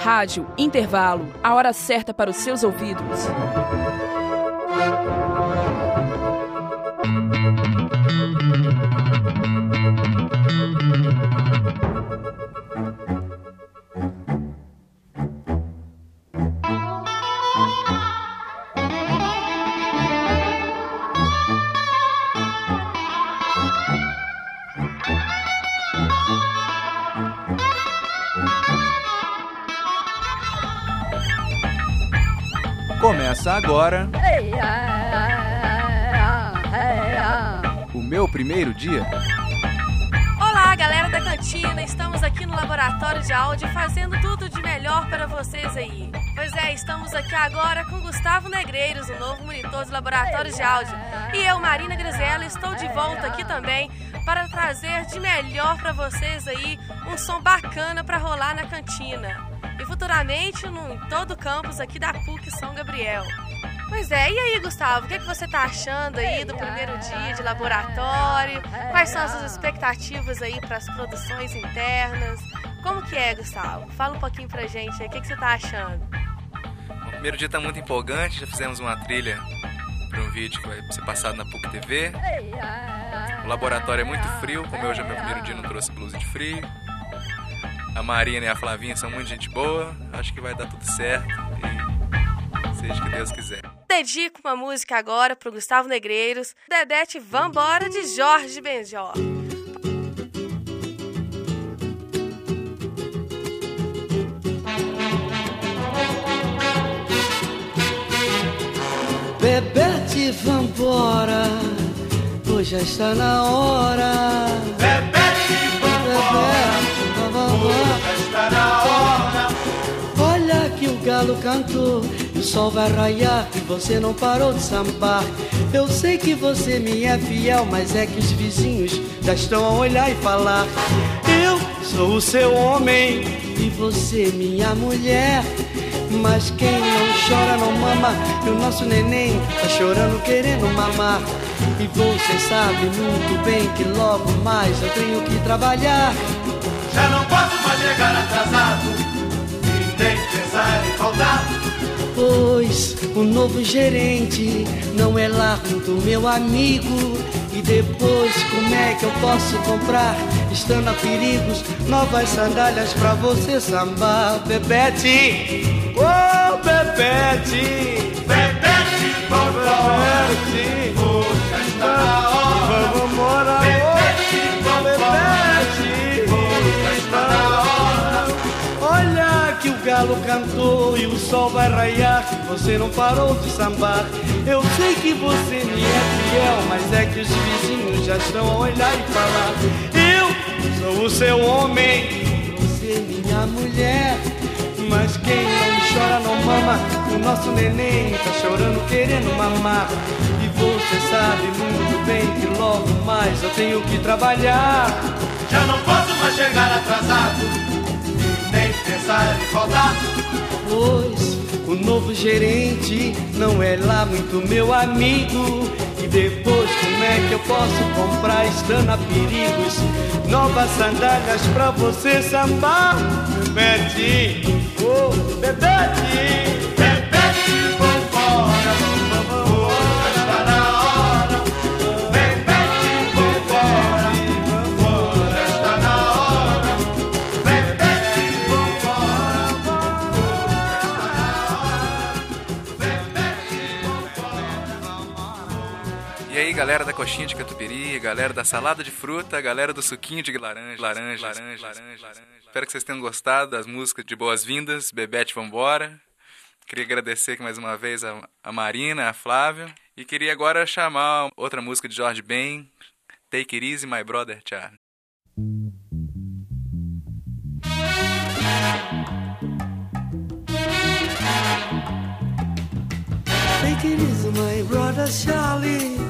Rádio Intervalo, a hora certa para os seus ouvidos. Começa agora. O meu primeiro dia. Olá, galera da cantina. Estamos aqui no laboratório de áudio fazendo tudo de melhor para vocês aí. Pois é, estamos aqui agora com Gustavo Negreiros, o novo monitor do laboratório de áudio. E eu, Marina Grisela, estou de volta aqui também para trazer de melhor para vocês aí um som bacana para rolar na cantina e futuramente no, em todo o campus aqui da PUC São Gabriel. Pois é, e aí, Gustavo, o que, é que você está achando aí do primeiro dia de laboratório? Quais são as suas expectativas aí para as produções internas? Como que é, Gustavo? Fala um pouquinho pra gente aí, o que, é que você está achando? O primeiro dia está muito empolgante, já fizemos uma trilha para um vídeo que vai ser passado na PUC TV. O laboratório é muito frio, como eu já meu primeiro dia não trouxe blusa de frio. A Marina e a Flavinha são muito gente boa. Acho que vai dar tudo certo. E seja o que Deus quiser. Dedico uma música agora pro Gustavo Negreiros. Dedete Vambora de Jorge Benjó. Bebete, vambora, já está na hora. Bebete, vambora. Está na hora. Olha que o galo cantou e o sol vai raiar e você não parou de sambar. Eu sei que você me é fiel, mas é que os vizinhos já estão a olhar e falar. Eu sou o seu homem e você minha mulher. Mas quem não chora não mama E o nosso neném tá chorando querendo mamar E você sabe muito bem que logo mais eu tenho que trabalhar já não posso mais chegar atrasado e nem pensar em faltar. Pois o novo gerente não é lá do meu amigo. E depois como é que eu posso comprar, estando a perigos, novas sandálias pra você sambar, Bebete? Oh, Bebete! Bebete, vambora! Bebete! Já está na hora! Vamos morar! Bebete, Olha que o galo cantou e o sol vai raiar. Você não parou de sambar. Eu sei que você me é fiel, mas é que os vizinhos já estão a olhar e falar. Eu sou o seu homem, você minha mulher. Mas quem não chora não mama. O nosso neném tá chorando querendo mamar. E você sabe muito bem que logo mais eu tenho que trabalhar. Já não posso mais chegar atrasado nem pensar em faltar. Pois o novo gerente não é lá muito meu amigo. E depois como é que eu posso comprar estando a perigos? Novas sandálias pra você sambar, Bebete, oh, Bebete. E aí, galera da coxinha de catupiry, galera da salada de fruta, galera do suquinho de laranja, laranja, laranja, laranja. Espero que vocês tenham gostado das músicas de boas-vindas, Bebete Vambora. Queria agradecer aqui mais uma vez a, a Marina, a Flávia. E queria agora chamar outra música de Jorge Ben, Take It Easy, My Brother Charlie. Take it easy, my brother Charlie.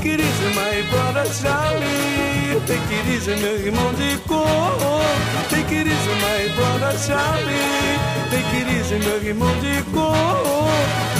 Take it easy, Charlie. Take it easy, meu irmão de cor. Take it easy, my brother Charlie. Take it easy, meu irmão de cor.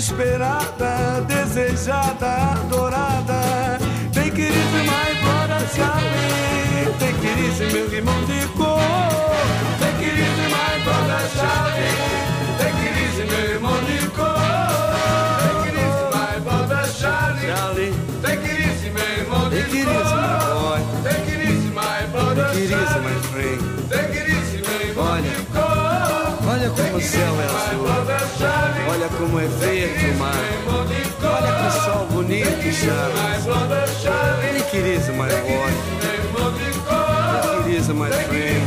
esperada, desejada, adorada. Tem que ir my brother Charlie, tem que ir meu irmão de cor. Tem que ir my brother Charlie, tem que ir meu irmão de cor. Tem que ir my brother Charlie, Charlie. tem que ir meu irmão de cor. Tem que ir my brother Charlie, my friend. Como é verde o mar. Olha que sol bonito, it easy, my boy. Take it easy, my friend.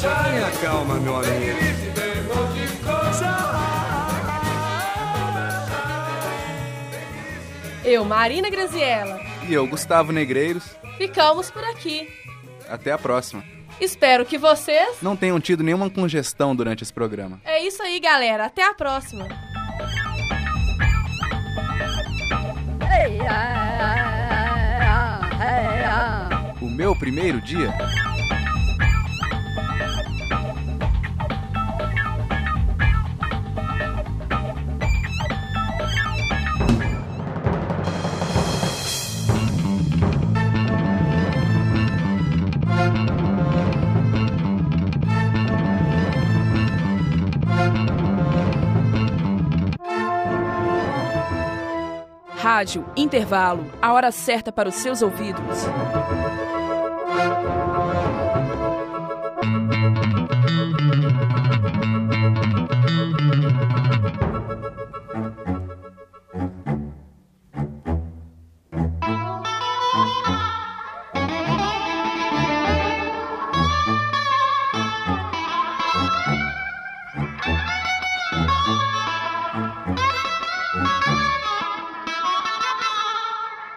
Tenha calma, meu amigo. Eu, Marina Graziella. E eu, Gustavo Negreiros. Ficamos por aqui. Até a próxima. Espero que vocês não tenham tido nenhuma congestão durante esse programa. É isso aí, galera. Até a próxima. O meu primeiro dia. rádio, intervalo, a hora certa para os seus ouvidos.